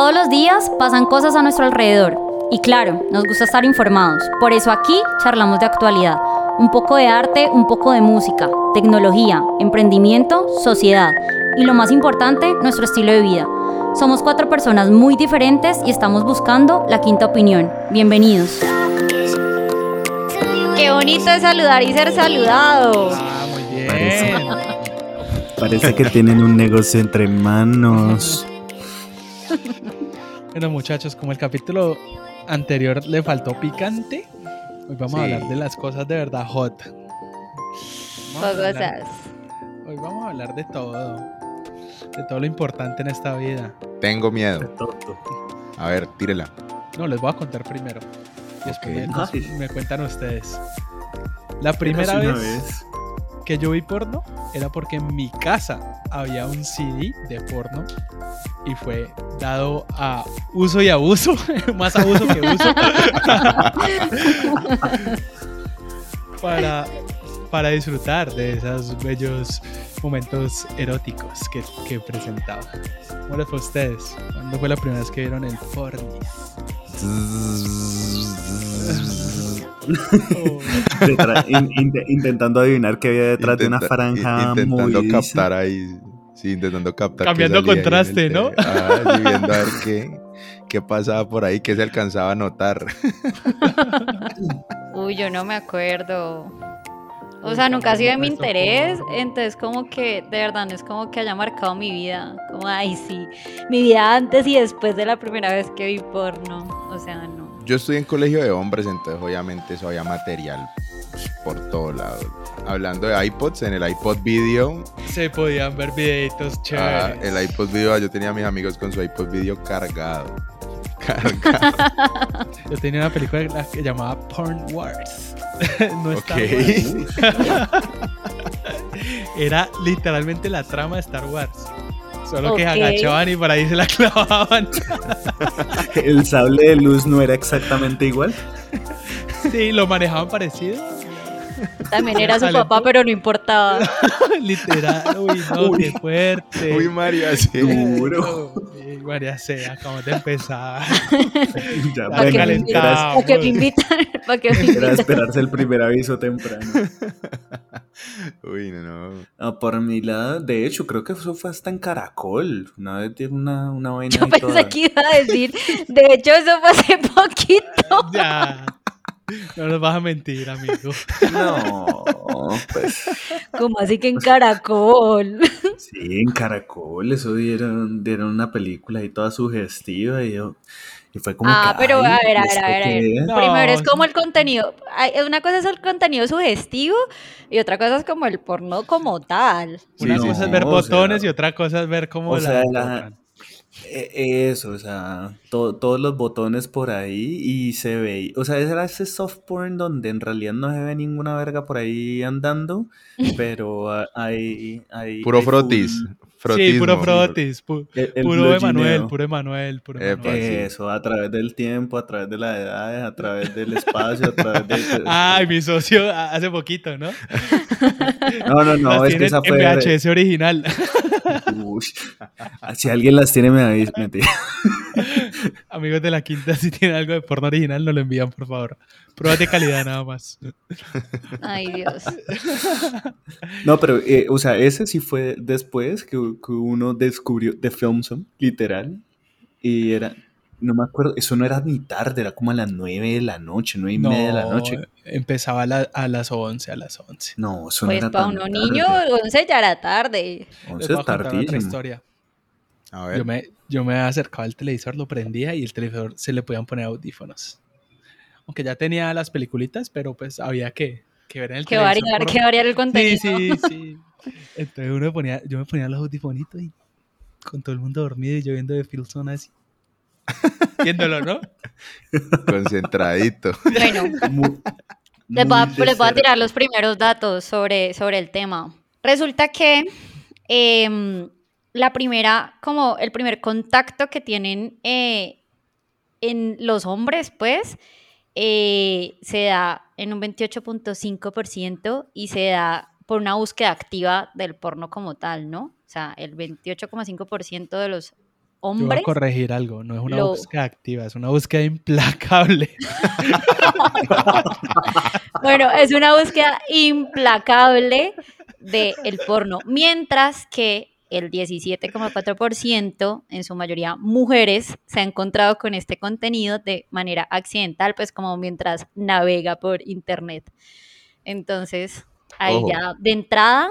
Todos los días pasan cosas a nuestro alrededor y claro, nos gusta estar informados. Por eso aquí charlamos de actualidad. Un poco de arte, un poco de música, tecnología, emprendimiento, sociedad y lo más importante, nuestro estilo de vida. Somos cuatro personas muy diferentes y estamos buscando la quinta opinión. Bienvenidos. Qué bonito es saludar y ser saludado. Ah, muy bien. Parece que tienen un negocio entre manos. Bueno, muchachos, como el capítulo anterior le faltó picante, hoy vamos a hablar de las cosas de verdad hot. Cosas. Hoy vamos a hablar de todo. De todo lo importante en esta vida. Tengo miedo. A ver, tírela. No, les voy a contar primero. Y después Ok. me- cuentan ustedes. La primera vez, una que yo vi porno era porque en mi casa había un CD de porno y fue dado a uso y abuso, más abuso que uso, para, para disfrutar de esos bellos momentos eróticos que, que presentaba. ¿Cómo les fue a ustedes? ¿Cuándo fue la primera vez que vieron el porno? Detrás- in- in- intentando adivinar qué había detrás de una franja Intentando movediza. captar ahí. Sí, intentando captar. Cambiando el contraste, ¿no? Ah, sí, viendo a ver qué, qué pasaba por ahí, qué se alcanzaba a notar. Uy, yo no me acuerdo. O sea, nunca ha sido de mi interés, entonces como que de verdad no es como que haya marcado mi vida, como ay sí, mi vida antes y después de la primera vez que vi porno, o sea, no. Yo estoy en colegio de hombres, entonces obviamente eso había material pues, por todo lado. Hablando de iPods, en el iPod Video, Se podían ver videitos ah, chéveres. el iPod Video, yo tenía a mis amigos con su iPod Video cargado. Cargado. Yo tenía una película que llamaba Porn Wars. no Ok. Star Wars. Era literalmente la trama de Star Wars. Solo que agachaban y por ahí se la clavaban. El sable de luz no era exactamente igual. Sí, lo manejaban parecido. También era su papá, pero no importaba. Literal. Uy, no, Uy. qué fuerte. Uy, María, sí. Duro. Uy, María Sea, acabamos de empezar. Ya, ¿Para qué, me? ¿Para qué me invitan? ¿Para qué me era invitan? esperarse el primer aviso temprano. Uy, no, no. Por mi lado, de hecho, creo que eso fue hasta en Caracol. Una vez una, una vaina Yo pensé toda- que iba a decir, de hecho eso fue hace poquito. Ya. No nos vas a mentir, amigo. No, pues Como así que en Caracol. sí, en Caracol, eso dieron, dieron una película ahí toda sugestiva y yo. Y fue como Ah, que, pero ay, a ver, a ver, ¿esto a ver, a qué ver. es? No, Primero es como el contenido. Una cosa es el contenido sugestivo y otra cosa es como el porno como tal. Sí, Una no, cosa es ver o botones sea, y otra cosa es ver cómo o la sea, la- Eso, o sea, to- todos los botones por ahí y se ve, o sea, era ese soft porn donde en realidad no se ve ninguna verga por ahí andando, pero hay, hay Puro hay frotis. full- Frotismo. Sí, puro frotis. pu- el- el puro. Emanuel, puro Emanuel, puro Emanuel. sí. Eso, a través del tiempo, a través de las edades, a través del espacio, a través de... Ay, mi socio hace poquito, ¿no? No, no, no, Las es que esa en fue... VHS original. Ush. Si alguien las tiene, me avisa. Mentira. Amigos de la quinta, si tienen algo de porno original, nos lo envían, por favor. Pruebas de calidad nada más. Ay, Dios. No, pero, eh, o sea, ese sí fue después que, que uno descubrió The Film Zone, literal. Y era, no me acuerdo, eso no era ni tarde, era como a las 9 de la noche, 9 y No, media de la noche. empezaba a, la- a las 11, a las 11. No, eso no Pues era para tan uno tarde. niño, 11 ya era tarde. Les 11 voy a es contar otra tardísimo. historia. A ver. Yo me, yo me acercaba al televisor, lo prendía y el televisor se le podían poner audífonos. Aunque ya tenía las peliculitas, pero pues había que, que ver en el Que televisor. variar, por- que variar el contenido. Sí, sí, sí. Entonces uno ponía, yo me ponía los audifonitos y con todo el mundo dormido y yo viendo de Filson así. Viéndolo, ¿no? Concentradito. Bueno, Mu- les voy, a, muy les voy a tirar los primeros datos sobre, sobre el tema. Resulta que em, la primera, como el primer contacto que tienen eh, en los hombres, pues, eh, se da en un 28.5% y se da por una búsqueda activa del porno como tal, ¿no? O sea, el 28,5% de los Yo voy a corregir algo, no es una lo- búsqueda activa, es una búsqueda implacable. Bueno, es una búsqueda implacable del el porno, mientras que el 17,4%, en su mayoría mujeres, se ha encontrado con este contenido de manera accidental, pues como mientras navega por internet. Entonces, ahí Ojo. ya de entrada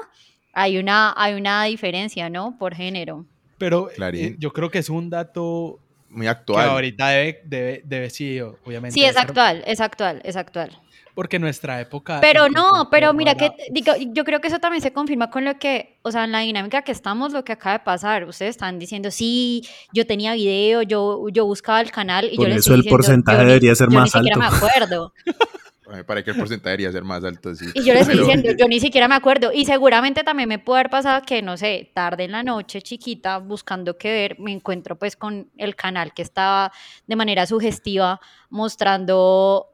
hay una, hay una diferencia, ¿no? Por género. Pero eh, yo creo que es un dato Muy que actual. ahorita debe, debe, debe sí, obviamente. Sí, es actual, es actual, es actual. Porque nuestra época... Pero no, pero mira que digo, yo creo que eso también se confirma con lo que, o sea, en la dinámica que estamos, lo que acaba de pasar. Ustedes están diciendo, sí, yo tenía video, yo, yo buscaba el canal y Por yo les eso estoy el diciendo, porcentaje yo ni- debería ser yo más ni siquiera alto. me acuerdo. Para que el porcentaje debería ser más alto, sí. Y yo les estoy Pero- diciendo, yo ni siquiera me acuerdo. Y seguramente también me puede haber pasado que, no sé, tarde en la noche, chiquita, buscando qué ver, me encuentro pues con el canal que estaba de manera sugestiva mostrando,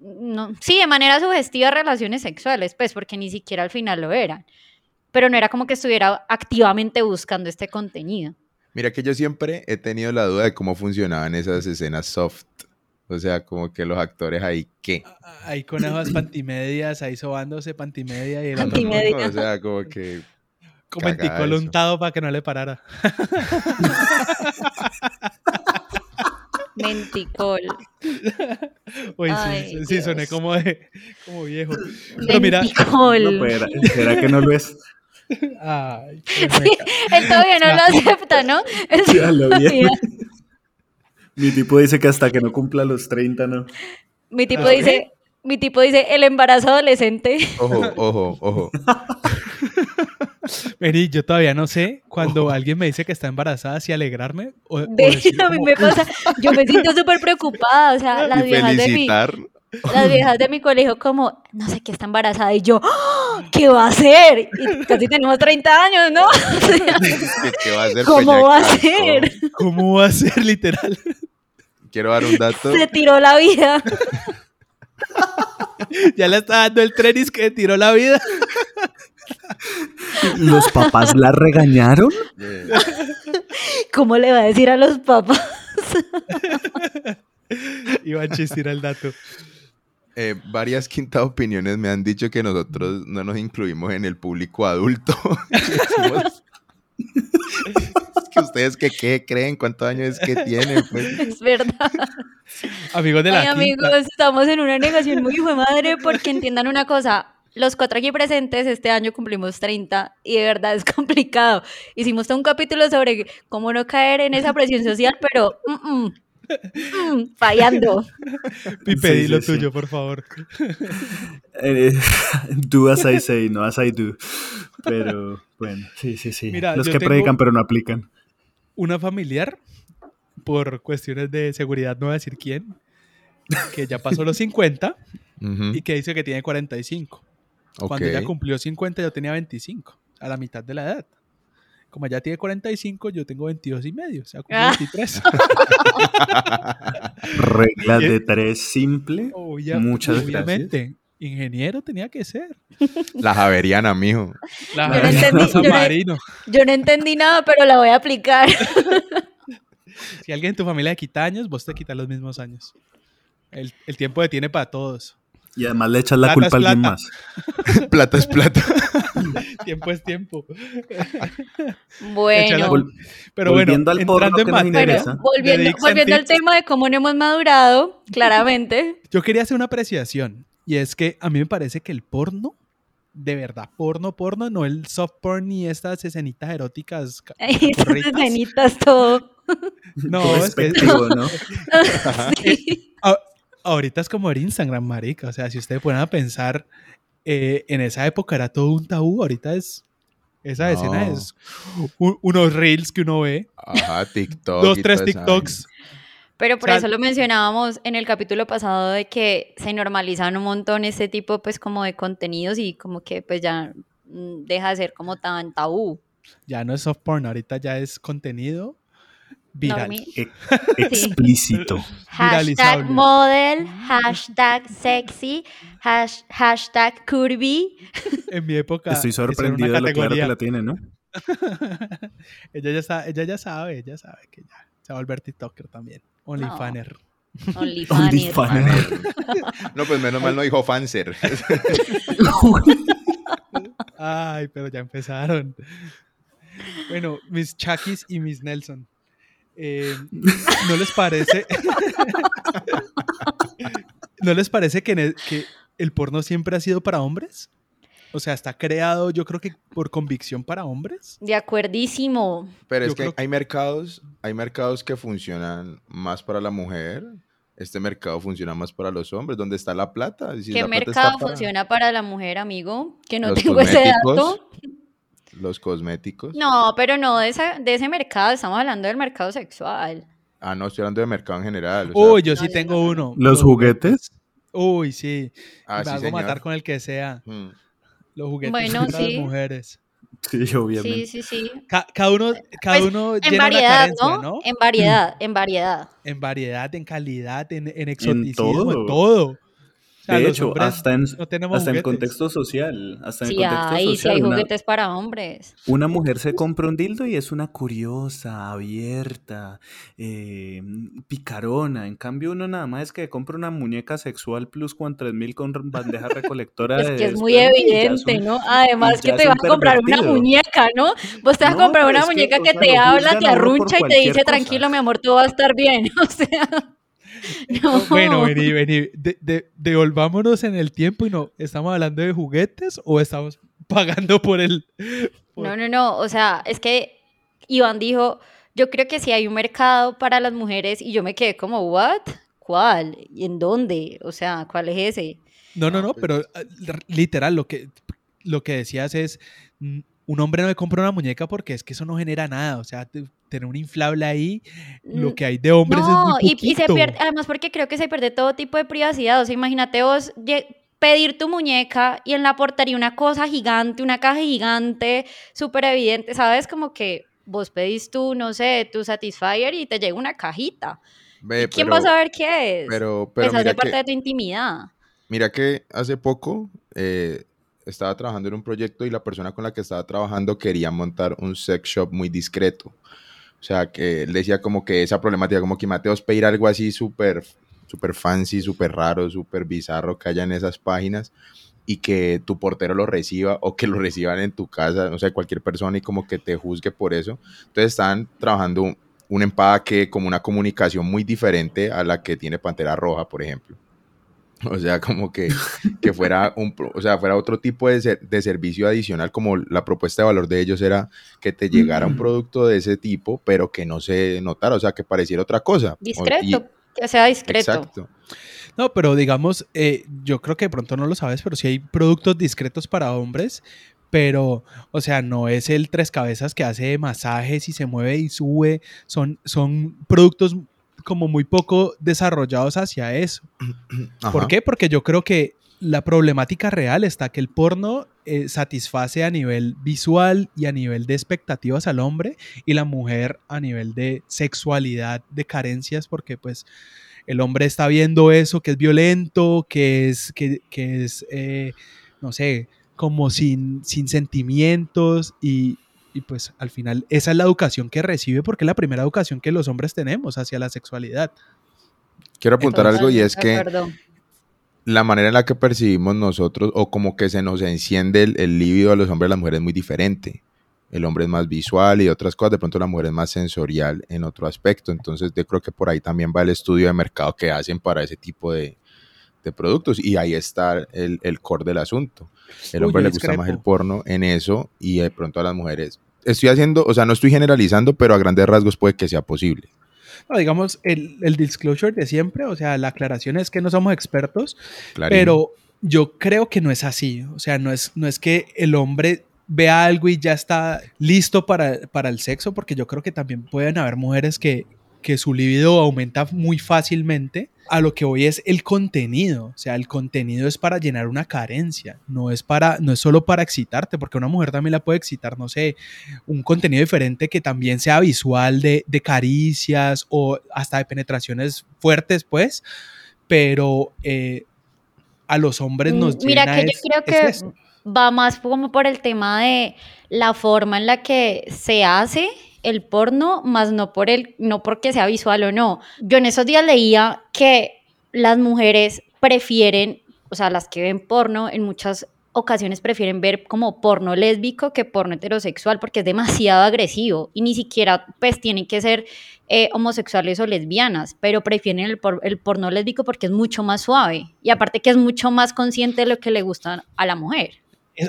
no, sí, de manera sugestiva relaciones sexuales, pues porque ni siquiera al final lo eran. Pero no era como que estuviera activamente buscando este contenido. Mira que yo siempre he tenido la duda de cómo funcionaban esas escenas soft. O sea, como que los actores ahí, ¿qué? Ahí con esas pantimedias, ahí sobándose pantimedia y el otro Pantimedia. O sea, como que... menticol eso. untado para que no le parara. Menticol. Uy, Ay, sí, sí, soné como, de, como viejo. Pero mira, Menticol. No, pero, ¿Será que no lo es? ay, qué meca. Él todavía no lo acepta, ¿no? Ya lo Mi tipo dice que hasta que no cumpla los 30, ¿no? Mi tipo ¿Ah, qué? dice, mi tipo dice, el embarazo adolescente. Ojo, ojo, ojo. Vení, yo todavía no sé cuando alguien me dice que está embarazada si alegrarme o, o De decir a mí como, me pasa, yo me siento súper preocupada, o sea, las viejas, de mi, las viejas de mi colegio como, no sé qué está embarazada, y yo, ¡Ah! ¿qué va a hacer? Y casi tenemos 30 años, ¿no? O sea, ¿Qué, va a hacer? ¿Cómo va a ser? ¿Cómo va a ser literal? Quiero dar un dato. Se tiró la vida. ya le está dando el tren y es que tiró la vida. ¿Los papás la regañaron? ¿Cómo le va a decir a los papás? Iba a chistir el dato. eh, varias quintas opiniones me han dicho que nosotros no nos incluimos en el público adulto. Es que ustedes que qué creen, cuántos años es que tienen, pues. Es verdad. Amigos de la Ay, quinta. amigos, estamos en una negación muy hijo de madre porque entiendan una cosa. Los cuatro aquí presentes este año cumplimos 30 y de verdad es complicado. Hicimos todo un capítulo sobre cómo no caer en esa presión social, pero mm, mm, mm, fallando. Pipe, Sí, di lo sí, sí. tuyo, por favor. Eh, do as I say, no as I do. Pero bueno, sí, sí, sí. Mira, Los que predican pero no aplican. Una familiar, por cuestiones de seguridad, no voy a decir quién, que ya pasó los 50 Ujú, y que dice que tiene 45. Cuando ella cumplió 50, yo tenía 25, a la mitad de la edad. Como ella tiene 45, yo tengo 22 y medio, o sea, como Ah. 23. Reglas de tres simple. Obvia- Muchas obviamente. Ingeniero tenía que ser. La Javeriana, mijo. La Yo no entendí, yo no- Marino. Yo no entendí nada, pero la voy a aplicar. Si alguien en tu familia le quita años, vos te quitas los mismos años. El, el tiempo detiene para todos. Y además le echas la Plata culpa a alguien más. plata es plata. Tiempo es tiempo. Bueno, Vol- Pero bueno, Volviendo al porno entrando en materia, interesa. bueno, volviendo, al tema de cómo no hemos madurado, claramente. yo quería hacer una apreciación. Y es que a mí me parece que el porno, de verdad, porno, porno, no el soft porn ni estas escenitas eróticas. esas escenitas, todo. No, Todo es que ¿no? Sí. Ahorita es como ver Instagram, marica. O sea, si ustedes ponen a pensar, eh, en esa época era todo un tabú. Ahorita es. Esa escena No. es un- unos reels que uno ve, Ajá, TikTok. dos, tres TikToks. Pero por O sea, eso lo mencionábamos en el capítulo pasado de que se normalizan un montón este tipo pues como de contenidos y como que pues ya mm, deja de ser como tan tabú. Ya no es soft porn, ahorita ya es contenido viral. E- Explícito. Hashtag model, hashtag sexy, hash- hashtag curvy. En mi época. Estoy sorprendido de lo claro que la tiene, ¿no? ella ya sabe, ella ya sabe, ella sabe que ya se va a volver TikToker también. OnlyFanner. OnlyFanner. no, pues menos mal no dijo fanser. Ay, pero ya empezaron. Bueno, mis Chakis y mis Nelson. Eh, ¿No les parece? ¿No les parece que, que el porno siempre ha sido para hombres? O sea, está creado, yo creo que por convicción para hombres. De acuerdísimo. Pero es que hay mercados, hay mercados que funcionan más para la mujer. Este mercado funciona más para los hombres. ¿Dónde está la plata? ¿Qué mercado funciona para la mujer, amigo? Que no tengo ese dato. Los cosméticos. No, pero no de, de ese mercado, estamos hablando del mercado sexual. Ah, no, estoy hablando de mercado en general. Uy, yo sí tengo uno. ¿Los juguetes? Uy, sí. Ah, Me hago matar con el que sea. Hmm. Los juguetes bueno, sí. las mujeres. Sí, obviamente. Sí, sí, sí. cada uno, cada pues, uno en variedad, ¿no? En variedad, en variedad. En variedad, en calidad, en, en exoticismo, en todo de hecho, hasta en, hasta en contexto social. Hasta en sí, contexto hay, social, sí hay juguetes para hombres. Una mujer se compra un dildo y es una curiosa, abierta, eh, picarona. En cambio, uno nada más es que compra una muñeca sexual plus con 3000 con bandeja recolectora. es que es muy evidente, ¿no? Además que te vas a comprar una muñeca, ¿no? Vos te vas a comprar una muñeca que, te habla, te arruncha y te dice, tranquilo, mi amor, todo va a estar bien. O sea... Bueno, vení, vení. devolvámonos en el tiempo y no, ¿estamos hablando de juguetes o estamos pagando por el... No, no, no. O sea, es que Iván dijo, yo creo que sí hay un mercado para las mujeres y yo me quedé como, ¿what? ¿Cuál? ¿Y en dónde? O sea, ¿cuál es ese? No, no, no, pero ah, literal, lo que, lo que decías es, un hombre no le compra una muñeca porque es que eso no genera nada. O sea, tener un inflable ahí, lo que hay de hombres es muy poquito. Y, y se pierde, además porque creo que se pierde todo tipo de privacidad. O sea, imagínate vos pedir tu muñeca y en la portería una cosa gigante, una caja gigante, súper evidente, ¿sabes? Como que vos pedís tú, no sé, tu Satisfyer y te llega una cajita. ¿Quién va a saber qué es? Pero, pero Esa es parte de tu intimidad. Mira que hace poco eh, estaba trabajando en un proyecto y la persona con la que estaba trabajando quería montar un sex shop muy discreto. O sea, que él decía como que esa problemática, como que Mateos pedir algo así súper super fancy, súper raro, súper bizarro que haya en esas páginas y que tu portero lo reciba o que lo reciban en tu casa, no sé, cualquier persona y como que te juzgue por eso. Entonces estaban trabajando un empaque, como una comunicación muy diferente a la que tiene Pantera Roja, por ejemplo. O sea, como que, que fuera, un, o sea, fuera otro tipo de, de, servicio adicional, como la propuesta de valor de ellos era que te llegara un producto de ese tipo, pero que no se notara, o sea, que pareciera otra cosa. Discreto, que sea discreto. Exacto. No, pero digamos, eh, yo creo que de pronto no lo sabes, pero sí hay productos discretos para hombres, pero, o sea, no es el tres cabezas que hace masajes y se mueve y sube, son, son productos como muy poco desarrollados hacia eso. ¿Por qué? Porque yo creo que la problemática real está que el porno eh, satisface a nivel visual y a nivel de expectativas al hombre y la mujer a nivel de sexualidad, de carencias, porque pues el hombre está viendo eso que es violento, que es, que, es eh, no sé, como sin, sin sentimientos y, y pues al final esa es la educación que recibe porque es la primera educación que los hombres tenemos hacia la sexualidad. Quiero apuntar algo y es que la manera en la que percibimos nosotros o como que se nos enciende el, el líbido a los hombres y las mujeres es muy diferente. El hombre es más visual y otras cosas, de pronto la mujer es más sensorial en otro aspecto. Entonces yo creo que por ahí también va el estudio de mercado que hacen para ese tipo de, de productos y ahí está el, el core del asunto. El hombre le gusta más el porno en eso y de pronto a las mujeres estoy haciendo, o sea, no estoy generalizando, pero a grandes rasgos puede que sea posible. No, digamos, el, el, disclosure de siempre, o sea, la aclaración es que no somos expertos, pero yo creo que no es así. O sea, no es, no es que el hombre vea algo y ya está listo para, para el sexo, porque yo creo que también pueden haber mujeres que, que su libido aumenta muy fácilmente. A lo que voy es el contenido, o sea, el contenido es para llenar una carencia, no es para no es solo para excitarte, porque una mujer también la puede excitar, no sé, un contenido diferente que también sea visual de, de caricias o hasta de penetraciones fuertes, pues, pero eh, a los hombres nos Mira que yo creo que va más como por el tema de la forma en la que se hace el porno, más no por el, no porque sea visual o no. Yo en esos días leía que las mujeres prefieren, o sea, las que ven porno en muchas ocasiones prefieren ver como porno lésbico que porno heterosexual porque es demasiado agresivo y ni siquiera pues tienen que ser eh, homosexuales o lesbianas, pero prefieren el, el, porno lésbico porque es mucho más suave y aparte que es mucho más consciente de lo que le gusta a la mujer.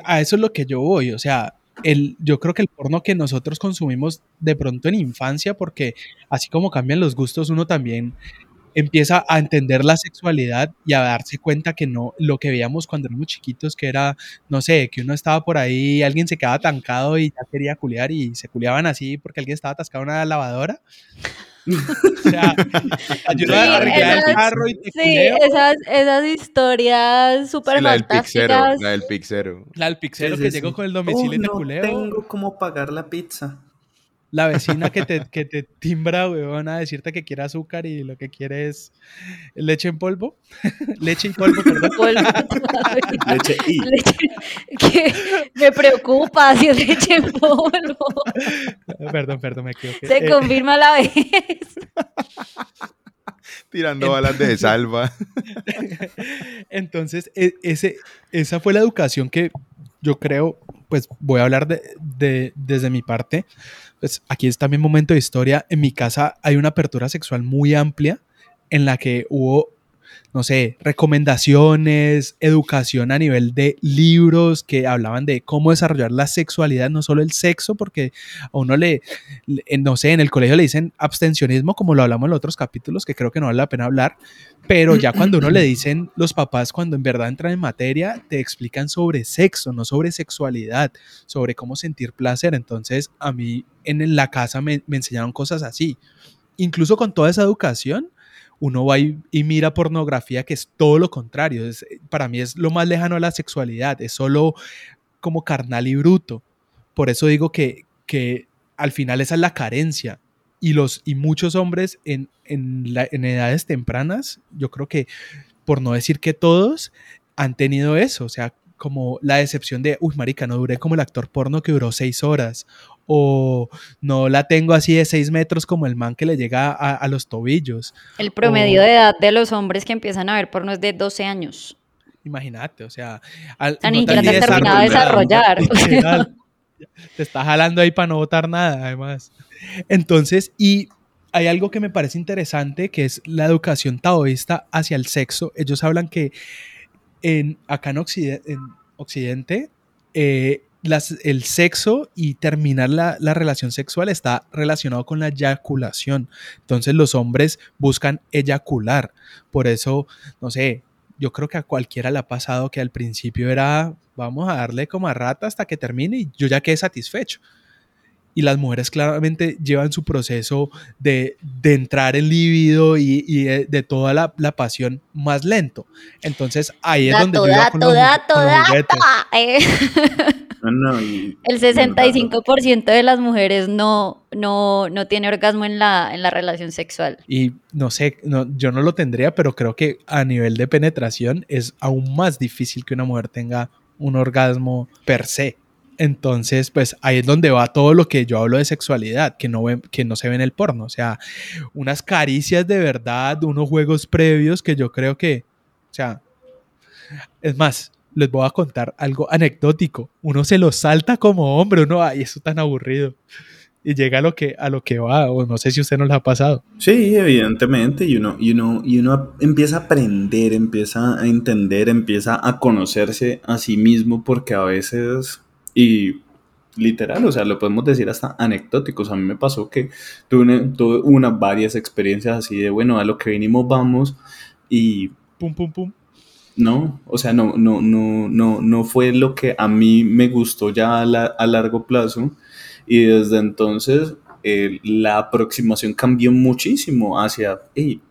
A eso es lo que yo voy, o sea, el, yo creo que el porno que nosotros consumimos de pronto en infancia, porque así como cambian los gustos, uno también empieza a entender la sexualidad y a darse cuenta que no, lo que veíamos cuando éramos chiquitos, que era, no sé, que uno estaba por ahí, alguien se quedaba atancado y ya quería culiar y se culiaban así porque alguien estaba atascado en una lavadora. o sea, ayuda a arreglar el carro y te Sí, esas, esas historias súper Sí, la del pixero, la del pixero. La del pixero Sí, sí, que sí. llegó con el domicilio Oh, te no culeo. tengo cómo pagar la pizza. La vecina que te, que te timbra, weón, a decirte que quiere azúcar y lo que quiere es leche en polvo. leche y polvo, perdón. Polvo. Leche y. Leche- que me preocupa si es leche en polvo. perdón, perdón, me equivoqué. Se Eh, confirma la vez. Tirando balas de salva. Entonces, e- ese, esa fue la educación que yo creo, pues voy a hablar de, de- desde mi parte. Pues aquí está mi momento de historia. En mi casa hay una apertura sexual muy amplia en la que hubo, no sé, recomendaciones, educación a nivel de libros que hablaban de cómo desarrollar la sexualidad, no solo el sexo, porque a uno le, le- no sé, en el colegio le dicen abstencionismo, como lo hablamos en los otros capítulos, que creo que no vale la pena hablar, pero ya cuando uno le dicen los papás, cuando en verdad entran en materia, te explican sobre sexo, no sobre sexualidad, sobre cómo sentir placer. Entonces, a mí en la casa me, me enseñaron cosas así. Incluso con toda esa educación, uno va y, mira pornografía que es todo lo contrario. Es- para mí es lo más lejano a la sexualidad, es solo como carnal y bruto. Por eso digo que, que al final esa es la carencia. Y, los, y muchos hombres en, en, la- en edades tempranas, yo creo que, por no decir que todos, han tenido eso. O sea, como la decepción de, uy, marica, no duré como el actor porno que duró seis horas. O no la tengo así de seis metros como el man que le llega a, a los tobillos. El promedio de edad de los hombres que empiezan a ver porno es de 12 años. Imagínate, o sea, al, sea, ni siquiera te has terminado de desarrollar. Literal. Te está jalando ahí para no votar nada, además. Entonces, y hay algo que me parece interesante, que es la educación taoísta hacia el sexo. Ellos hablan que en, acá en Occidente, eh, las- el sexo y terminar la, la relación sexual está relacionado con la eyaculación. Entonces los hombres buscan eyacular. Por eso, no sé, yo creo que a cualquiera le ha pasado que al principio era, vamos a darle como a rata hasta que termine y yo ya quedé satisfecho. Y las mujeres claramente llevan su proceso de, de entrar en líbido y, y de, de toda la, la pasión más lento. Entonces ahí es donde yo iba con dato, los, dato, con los dato. juguetes. Eh, No, no, y- El 65% de las mujeres no, no, no tiene orgasmo en la, en la relación sexual. Y no sé, no, yo no lo tendría, pero creo que a nivel de penetración es aún más difícil que una mujer tenga un orgasmo per se. Entonces, pues ahí es donde va todo lo que yo hablo de sexualidad, que no, que no se ve en el porno. O sea, unas caricias de verdad, unos juegos previos que yo creo que, o sea, es más, les voy a contar algo anecdótico. Uno se lo salta como hombre, uno, ay, eso tan aburrido. Y llega a lo que, a lo que va, o no sé si usted nos lo ha pasado. Sí, evidentemente, y uno, y, uno, y uno empieza a aprender, empieza a entender, empieza a conocerse a sí mismo, porque a veces, y literal, o sea, lo podemos decir hasta anecdóticos, a mí me pasó que tuve, una- tuve unas varias experiencias así de, bueno, a lo que vinimos vamos, y Pum, pum, pum. No, o sea, no, no, no, no, no fue lo que a mí me gustó ya a, la- a largo plazo. Y desde entonces eh, la aproximación cambió muchísimo hacia, hey,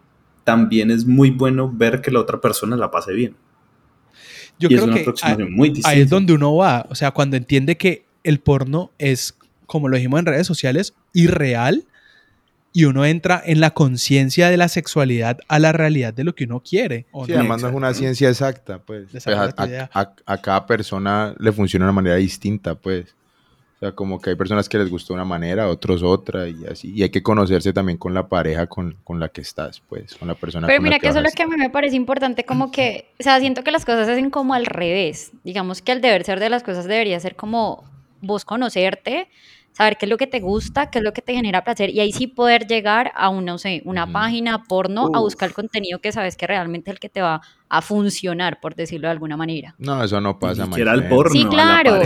también es muy bueno ver que la otra persona la pase bien. Yo y es creo una que aproximación muy distinta. ahí es donde uno va. O sea, cuando entiende que el porno es, como lo dijimos en redes sociales, irreal y uno entra en la conciencia de la sexualidad a la realidad de lo que uno quiere. Sí, además no es una ciencia exacta, pues. pues a, a, cada persona le funciona de una manera distinta, pues. O sea, como que hay personas que les gusta una manera, otros otra y así. Y hay que conocerse también con la pareja con, con la que estás, pues, con la persona. Pero mira que, eso es lo que a mí me parece importante, como que, o sea, siento que las cosas se hacen como al revés. Digamos que el deber ser de las cosas debería ser como vos conocerte, saber qué es lo que te gusta, qué es lo que te genera placer y ahí sí poder llegar a una, no sé, una página porno a buscar el contenido que sabes que realmente es el que te va a funcionar, por decirlo de alguna manera. No, eso no pasa. Ni el porno, sí, claro.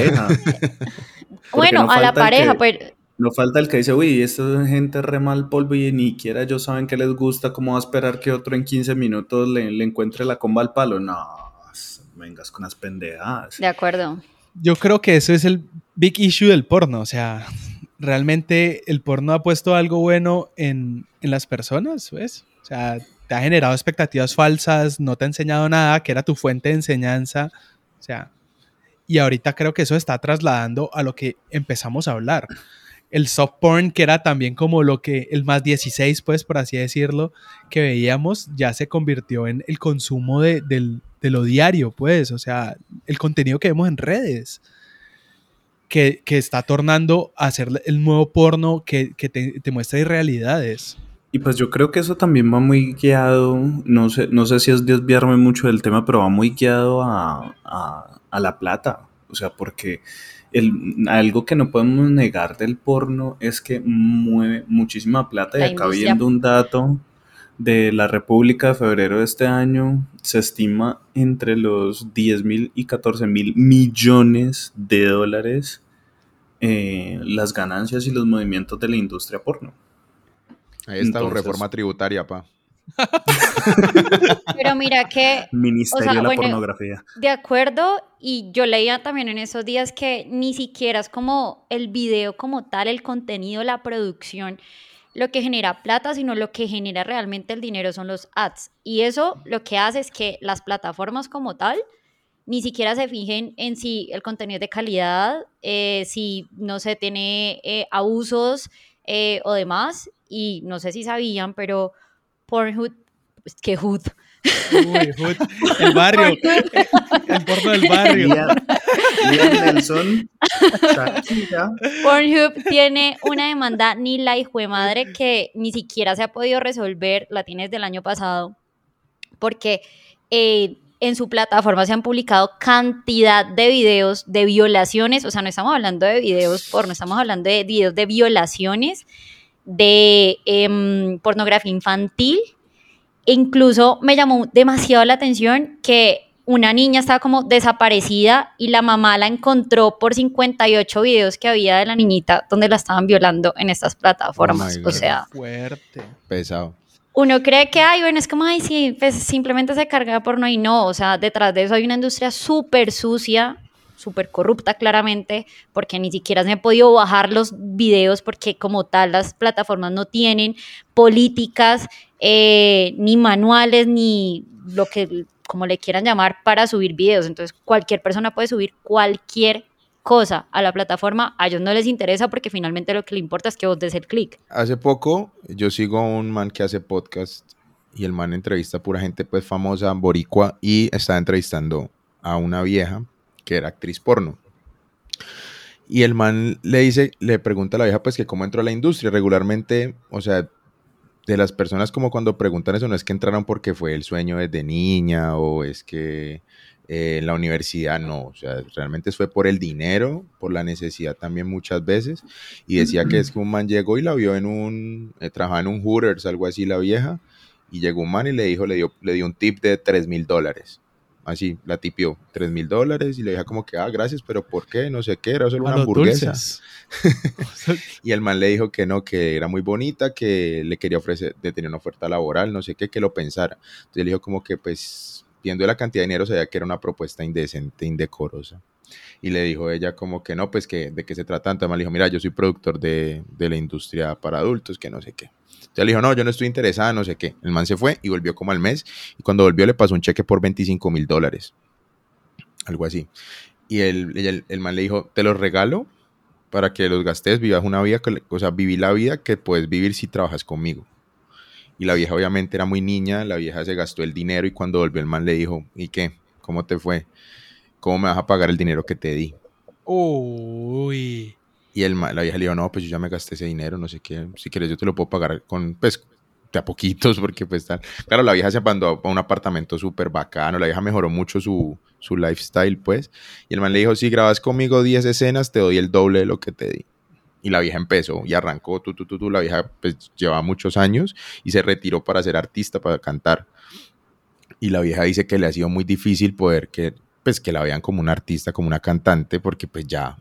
bueno, a la pareja, pues... No falta el que dice, uy, esta gente re mal polvo y ni siquiera ellos saben que les gusta, ¿cómo va a esperar que otro en 15 minutos le, le encuentre la comba al palo? No, vengas con las pendejadas. De acuerdo. Yo creo que eso es el big issue del porno, o sea, realmente el porno ha puesto algo bueno en, en las personas, ¿ves? O sea, te ha generado expectativas falsas, no te ha enseñado nada, que era tu fuente de enseñanza, o sea, y ahorita creo que eso está trasladando a lo que empezamos a hablar. El soft porn, que era también como lo que el más 16, pues por así decirlo, que veíamos, ya se convirtió en el consumo de, lo diario, pues, o sea, el contenido que vemos en redes. Que, está tornando a ser el nuevo porno que, te, te, muestra irrealidades. Y pues yo creo que eso también va muy guiado, no sé, no sé si es desviarme mucho del tema, pero va muy guiado a, a la plata. O sea, porque el, algo que no podemos negar del porno es que mueve muchísima plata. y acá viendo un dato de la República de febrero de este año, se estima entre los 10 mil y 14 mil millones de dólares eh, las ganancias y los movimientos de la industria porno. Ahí está la reforma tributaria, pa. Pero mira que... Ministerio de la pornografía. De acuerdo, y yo leía también en esos días que ni siquiera es como el video como tal, el contenido, la producción, lo que genera plata, sino lo que genera realmente el dinero son los ads. Y eso lo que hace es que las plataformas como tal ni siquiera se fijen en si el contenido es de calidad, eh, si no se tiene eh, abusos eh, o demás. Y no sé si sabían, pero Pornhub, pues, que Hood. Uy, el barrio, el porno del barrio. Pornhub tiene una demanda ni la hijo de madre que ni siquiera se ha podido resolver, la tiene desde el año pasado, porque eh, en su plataforma se han publicado cantidad de videos de violaciones, o sea, no estamos hablando de videos porno, estamos hablando de videos de violaciones de em, pornografía infantil. E incluso me llamó demasiado la atención que una niña estaba como desaparecida y la mamá la encontró por 58 videos que había de la niñita donde la estaban violando en estas plataformas. Oh o sea, fuerte. Pesado. Uno cree que, ay, bueno, es como, ay, sí, pues simplemente se carga porno y no, o sea, detrás de eso hay una industria súper sucia súper corrupta claramente, porque ni siquiera se han podido bajar los videos porque como tal las plataformas no tienen políticas, eh, ni manuales, ni lo que como le quieran llamar para subir videos. Entonces cualquier persona puede subir cualquier cosa a la plataforma, a ellos no les interesa porque finalmente lo que le importa es que vos des el clic. Hace poco yo sigo a un man que hace podcast y el man entrevista a pura gente pues famosa, boricua, y está entrevistando a una vieja que era actriz porno. Y el man le dice, le pregunta a la vieja, pues que cómo entró a la industria. Regularmente, o sea, de las personas como cuando preguntan eso, no es que entraron porque fue el sueño desde niña o es que eh, en la universidad, no. O sea, realmente fue por el dinero, por la necesidad también muchas veces. Y decía que es que un man llegó y la vio en un, eh, trabajaba en un Hooters, algo así, la vieja. Y llegó un man y le dijo, le dio, le dio un tip de 3 mil dólares así, la tipió, 3 mil dólares y le dije como que, ah, gracias, pero ¿por qué? No sé qué, era solo una hamburguesa. y el man le dijo que no, que era muy bonita, que le quería ofrecer, de tener una oferta laboral, no sé qué, que lo pensara. Entonces le dijo como que, pues, viendo la cantidad de dinero, sabía que era una propuesta indecente, indecorosa. Y le dijo ella como que no, pues que de qué se trata. Entonces le dijo, mira, yo soy productor de, de la industria para adultos, que no sé qué. Entonces le dijo, no, yo no estoy interesada, no sé qué. El man se fue y volvió como al mes. Y cuando volvió le pasó un cheque por 25 mil dólares. Algo así. Y el, el, man le dijo, te lo regalo para que los gastes, vivas una vida, o sea, viví la vida que puedes vivir si trabajas conmigo. Y la vieja obviamente era muy niña, la vieja se gastó el dinero y cuando volvió el man le dijo, ¿y qué? ¿Cómo te fue? ¿Cómo me vas a pagar el dinero que te di? Uy. Y el, la vieja le dijo, no, pues yo ya me gasté ese dinero, no sé qué, si quieres yo te lo puedo pagar con, pues, de a poquitos, porque pues tal. Claro, la vieja se abandonó a un apartamento súper bacano, la vieja mejoró mucho su, su lifestyle, pues. Y el man le dijo, si grabas conmigo 10 escenas, te doy el doble de lo que te di. Y la vieja empezó y arrancó, tú, tú, tú, tú. La vieja pues llevaba muchos años y se retiró para ser artista, para cantar. Y la vieja dice que le ha sido muy difícil poder que, pues, que la vean como una artista, como una cantante, porque pues ya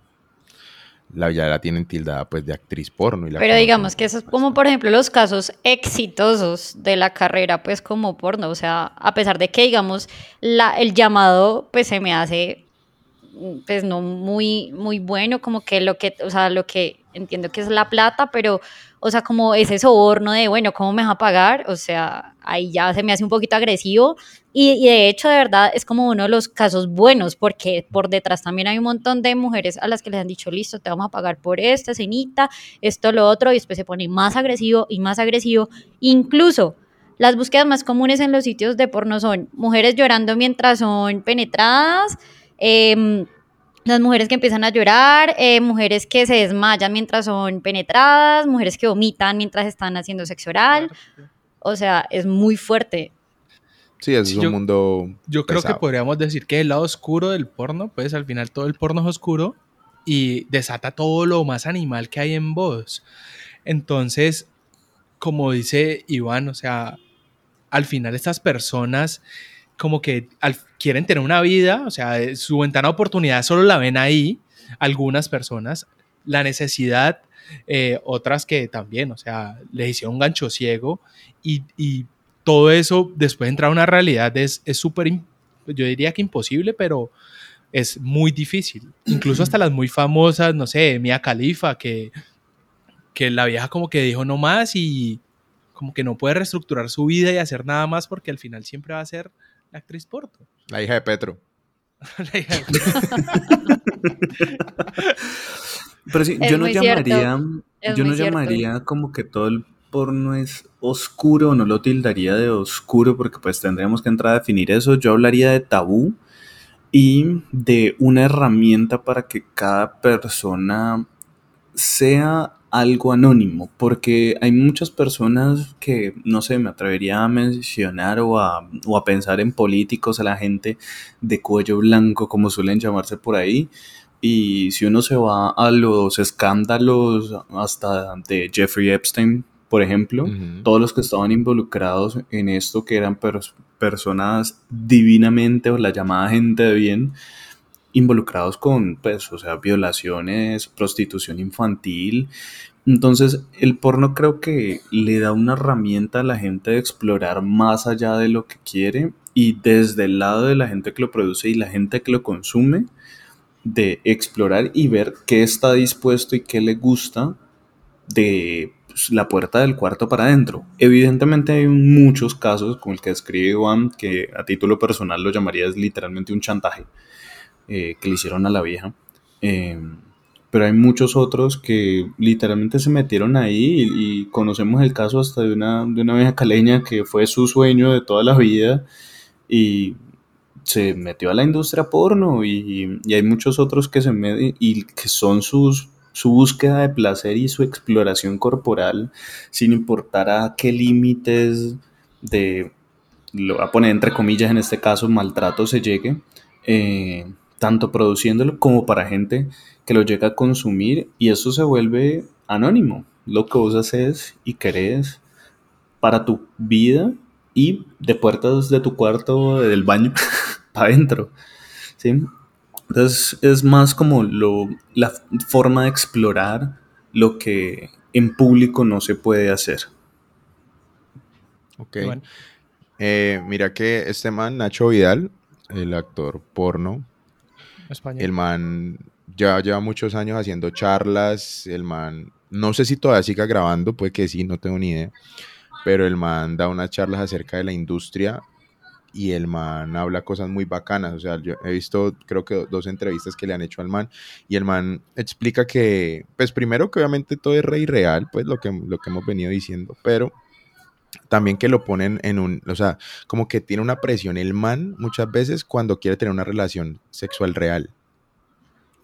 la, ya la tienen tildada pues de actriz porno. Y Pero digamos que eso es como por ejemplo los casos exitosos de la carrera pues como porno, o sea, a pesar de que digamos la, el llamado pues se me hace pues no muy, muy bueno, como que lo que, o sea, lo que entiendo que es la plata, pero, o sea, como ese soborno de, bueno, ¿cómo me va a pagar? O sea, ahí ya se me hace un poquito agresivo. Y, y, de hecho, de verdad, es como uno de los casos buenos, porque por detrás también hay un montón de mujeres a las que les han dicho, listo, te vamos a pagar por esta cenita, esto, lo otro, y después se pone más agresivo y más agresivo, incluso... Las búsquedas más comunes en los sitios de porno son mujeres llorando mientras son penetradas, eh, las mujeres que empiezan a llorar, eh, mujeres que se desmayan mientras son penetradas, mujeres que vomitan mientras están haciendo sexo oral. O sea, es muy fuerte. Sí, es un mundo. Yo creo que podríamos decir que el lado oscuro del porno, pues al final todo el porno es oscuro y desata todo lo más animal que hay en vos. Entonces, como dice Iván, o sea, al final estas personas como que quieren tener una vida, o sea, eh, su ventana de oportunidad solo la ven ahí, algunas personas, la necesidad, eh, otras que también, o sea, les hicieron un gancho ciego y, todo eso después de entrar a una realidad es súper, yo diría que imposible, pero es muy difícil. Incluso hasta las muy famosas, no sé, Mia Khalifa, que, que la vieja como que dijo no más y como que no puede reestructurar su vida y hacer nada más porque al final siempre va a ser la actriz Porto. La hija de Petro. la hija de Pero sí, yo no llamaría, yo no llamaría como que todo el porno es oscuro, no lo tildaría de oscuro porque pues tendríamos que entrar a definir eso. Yo hablaría de tabú y de una herramienta para que cada persona sea algo anónimo, porque hay muchas personas que, no sé, me atrevería a mencionar o a, o a pensar en políticos, a la gente de cuello blanco, como suelen llamarse por ahí, y si uno se va a los escándalos hasta de Jeffrey Epstein, por ejemplo, todos los que estaban involucrados en esto, que eran personas divinamente o la llamada gente de bien, involucrados con, pues, o sea, violaciones, prostitución infantil. Entonces, el porno creo que le da una herramienta a la gente de explorar más allá de lo que quiere y desde el lado de la gente que lo produce y la gente que lo consume, de explorar y ver qué está dispuesto y qué le gusta de pues, la puerta del cuarto para adentro. Evidentemente hay muchos casos, como el que escribe Juan, que a título personal lo llamaría literalmente un chantaje eh, que le hicieron a la vieja. Em, pero hay muchos otros que literalmente se metieron ahí y, conocemos el caso hasta de una, de una vieja caleña que fue su sueño de toda la vida y se metió a la industria porno y, y hay muchos otros que se meten y que son sus su búsqueda de placer y su exploración corporal sin importar a qué límites de lo voy a poner entre comillas en este caso maltrato se llegue eh, tanto produciéndolo como para gente que lo llega a consumir y eso se vuelve anónimo. Lo que vos haces y querés para tu vida y de puertas de tu cuarto, del baño, para adentro. ¿sí? Entonces es más como lo, la forma de explorar lo que en público no se puede hacer. Ok. Eh, mira que este man, Nacho Vidal, el actor porno, el man ya lleva muchos años haciendo charlas, el man, no sé si todavía siga grabando, puede que sí, no tengo ni idea, pero el man da unas charlas acerca de la industria y el man habla cosas muy bacanas. O sea, yo he visto, creo que dos entrevistas que le han hecho al man y el man explica que, pues primero que obviamente todo es re irreal, pues lo que, lo que hemos venido diciendo, pero también que lo ponen en un, o sea, como que tiene una presión el man muchas veces cuando quiere tener una relación sexual real.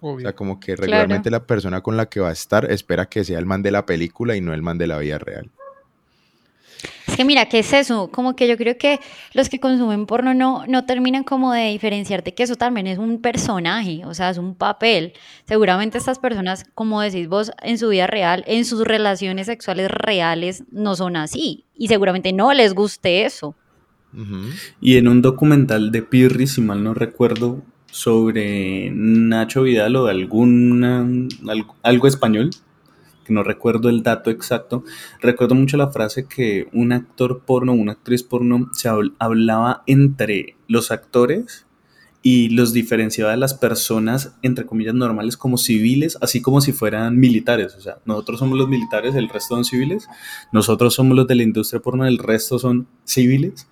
O sea, como que regularmente la persona con la que va a estar espera que sea el man de la película y no el man de la vida real. Es que mira, ¿qué es eso? Como que yo creo que los que consumen porno no, no terminan como de diferenciarte que eso también es un personaje, o sea, es un papel. Seguramente estas personas, como decís vos, en su vida real, en sus relaciones sexuales reales, no son así. Y seguramente no les guste eso. Y en un documental de Pirri, si mal no recuerdo, sobre Nacho Vidal o de alguna, algo español, que no recuerdo el dato exacto, recuerdo mucho la frase que un actor porno, una actriz porno, se hablaba entre los actores y los diferenciaba de las personas, entre comillas, normales como civiles, así como si fueran militares. O sea, nosotros somos los militares, el resto son civiles, nosotros somos los de la industria porno, el resto son civiles.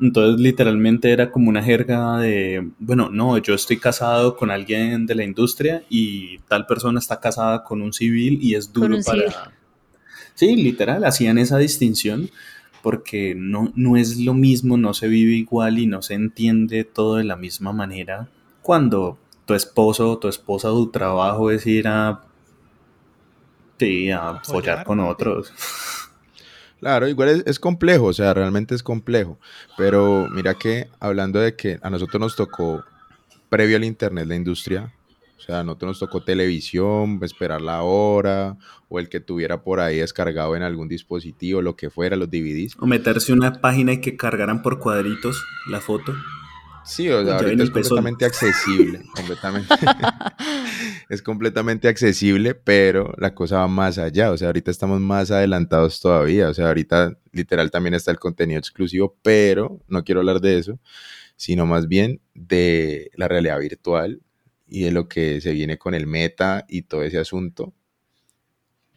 Entonces literalmente era como una jerga de, bueno, no, yo estoy casado con alguien de la industria y tal persona está casada con un civil y es duro para... Sí, literal, hacían esa distinción porque no, no es lo mismo, no se vive igual y no se entiende todo de la misma manera cuando tu esposo o tu esposa tu trabajo es ir a, sí, a follar con otros. Claro, igual es, complejo, o sea, realmente es complejo. Pero mira que hablando de que a nosotros nos tocó, previo al Internet, la industria, o sea, a nosotros nos tocó televisión, esperar la hora, o el que tuviera por ahí descargado en algún dispositivo, lo que fuera, los DVDs. O meterse una página y que cargaran por cuadritos la foto. Sí, o sea, ahorita es completamente accesible, completamente. es completamente accesible, pero la cosa va más allá, o sea, ahorita estamos más adelantados todavía, o sea, ahorita literal también está el contenido exclusivo, pero no quiero hablar de eso, sino más bien de la realidad virtual y de lo que se viene con el meta y todo ese asunto.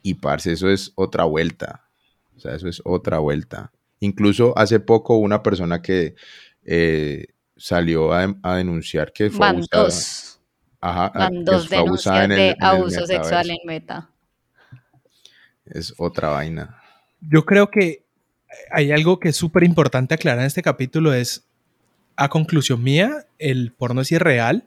Y parce, eso es otra vuelta, o sea, eso es otra vuelta. Incluso hace poco una persona que... Eh, salió a, denunciar que fue Van Dos. Ajá, Van dos denuncias de abuso sexual en Meta. Es otra vaina. Yo creo que hay algo que es súper importante aclarar en este capítulo es, a conclusión mía, el porno es irreal,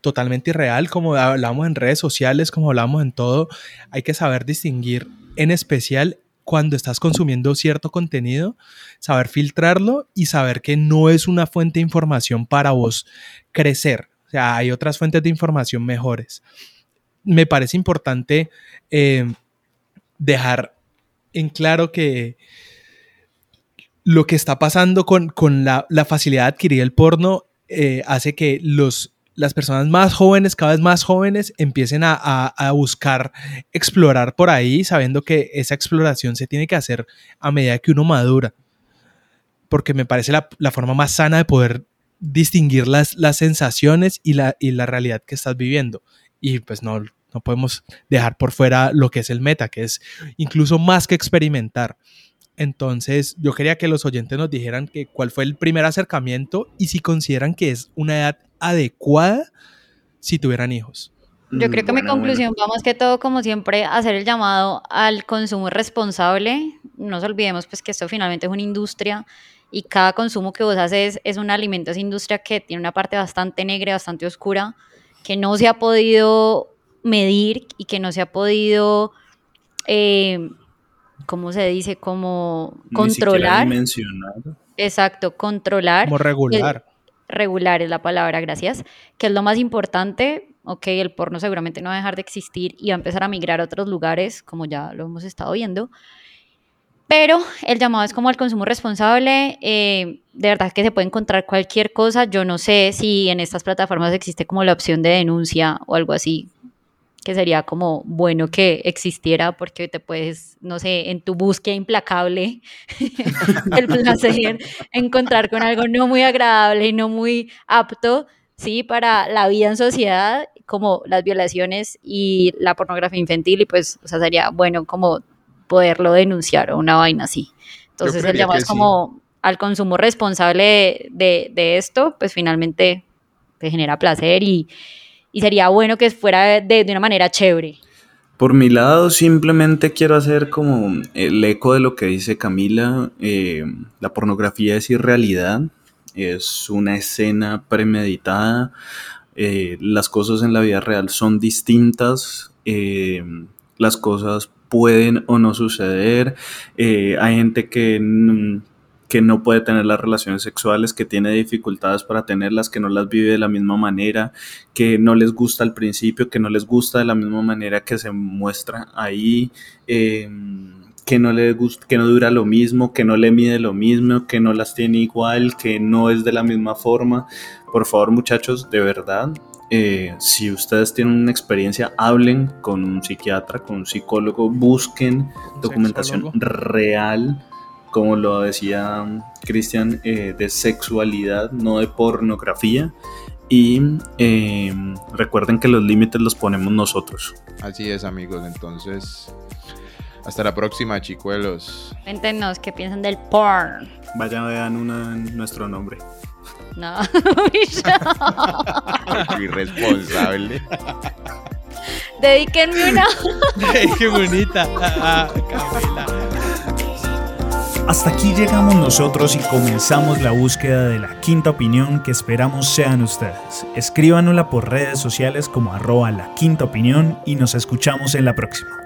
totalmente irreal, como hablamos en redes sociales, como hablamos en todo, hay que saber distinguir en especial cuando estás consumiendo cierto contenido, saber filtrarlo y saber que no es una fuente de información para vos crecer. O sea, hay otras fuentes de información mejores. Me parece importante eh, dejar en claro que lo que está pasando con, la, facilidad de adquirir el porno eh, hace que los las personas más jóvenes, cada vez más jóvenes, empiecen a, buscar explorar por ahí, sabiendo que esa exploración se tiene que hacer a medida que uno madura. Porque me parece la, forma más sana de poder distinguir las, las sensaciones y la, y la realidad que estás viviendo. Y pues no, no podemos dejar por fuera lo que es el meta, que es incluso más que experimentar. Entonces, yo quería que los oyentes nos dijeran que cuál fue el primer acercamiento y si consideran que es una edad adecuada si tuvieran hijos. Yo creo que mi conclusión vamos que todo, como siempre, hacer el llamado al consumo responsable. No nos olvidemos pues que esto finalmente es una industria y cada consumo que vos haces es un alimento, es industria que tiene una parte bastante negra, bastante oscura, que no se ha podido medir y que no se ha podido, eh, ¿cómo se dice? Como controlar. Exacto, controlar. Como regular regular es la palabra, gracias, que es lo más importante, ok, el porno seguramente no va a dejar de existir y va a empezar a migrar a otros lugares, como ya lo hemos estado viendo, pero el llamado es como al consumo responsable, eh, de verdad que se puede encontrar cualquier cosa, yo no sé si en estas plataformas existe como la opción de denuncia o algo así, que sería como bueno que existiera porque te puedes, no sé, en tu búsqueda implacable el placer encontrar con algo no muy agradable y no muy apto, ¿sí? Para la vida en sociedad, como las violaciones y la pornografía infantil y pues, o sea, sería bueno como poderlo denunciar o una vaina así. Entonces el llamado es como al consumo responsable de, esto, pues finalmente te genera placer y, sería bueno que fuera de, una manera chévere. Por mi lado, simplemente quiero hacer como el eco de lo que dice Camila. Eh, la pornografía es irrealidad, es una escena premeditada. Eh, las cosas en la vida real son distintas. Eh, las cosas pueden o no suceder. hay gente que que no puede tener las relaciones sexuales, que tiene dificultades para tenerlas, que no las vive de la misma manera, que no les gusta al principio, que no les gusta de la misma manera que se muestra ahí, em, que no le gusta, que no dura lo mismo, que no le mide lo mismo, que no las tiene igual, que no es de la misma forma. Por favor, muchachos, de verdad, eh, si ustedes tienen una experiencia, hablen con un psiquiatra, con un psicólogo, busquen documentación real como lo decía Cristian, eh, de sexualidad, no de pornografía. Y em, recuerden que los límites los ponemos nosotros. Así es, amigos. Entonces, hasta la próxima, chicuelos. Cuéntenos qué piensan del porn. Vayan, vean una en nuestro nombre. No, irresponsable. Dedíquenme una. Qué bonita. Ah, hasta aquí llegamos nosotros y comenzamos la búsqueda de la quinta opinión que esperamos sean ustedes. Escríbanosla por redes sociales como arroba la quinta opinión y nos escuchamos en la próxima.